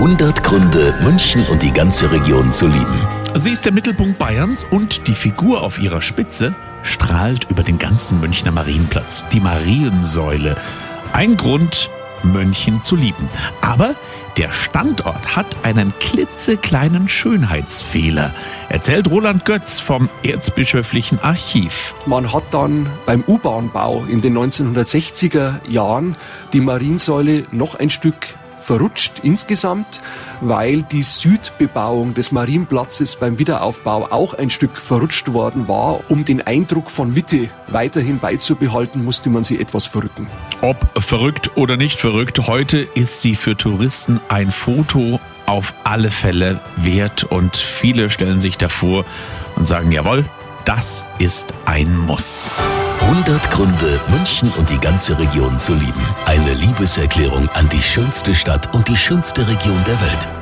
100 Gründe, München und die ganze Region zu lieben. Sie ist der Mittelpunkt Bayerns und die Figur auf ihrer Spitze strahlt über den ganzen Münchner Marienplatz. Die Mariensäule. Ein Grund, München zu lieben. Aber der Standort hat einen klitzekleinen Schönheitsfehler, erzählt Roland Götz vom Erzbischöflichen Archiv. Man hat dann beim U-Bahn-Bau in den 1960er Jahren die Mariensäule noch ein Stück verrutscht insgesamt, weil die Südbebauung des Marienplatzes beim Wiederaufbau auch ein Stück verrutscht worden war. Um den Eindruck von Mitte weiterhin beizubehalten, musste man sie etwas verrücken. Ob verrückt oder nicht verrückt, heute ist sie für Touristen ein Foto auf alle Fälle wert und viele stellen sich davor und sagen, jawohl, das ist ein Muss. 100 Gründe, München und die ganze Region zu lieben. Eine Liebeserklärung an die schönste Stadt und die schönste Region der Welt.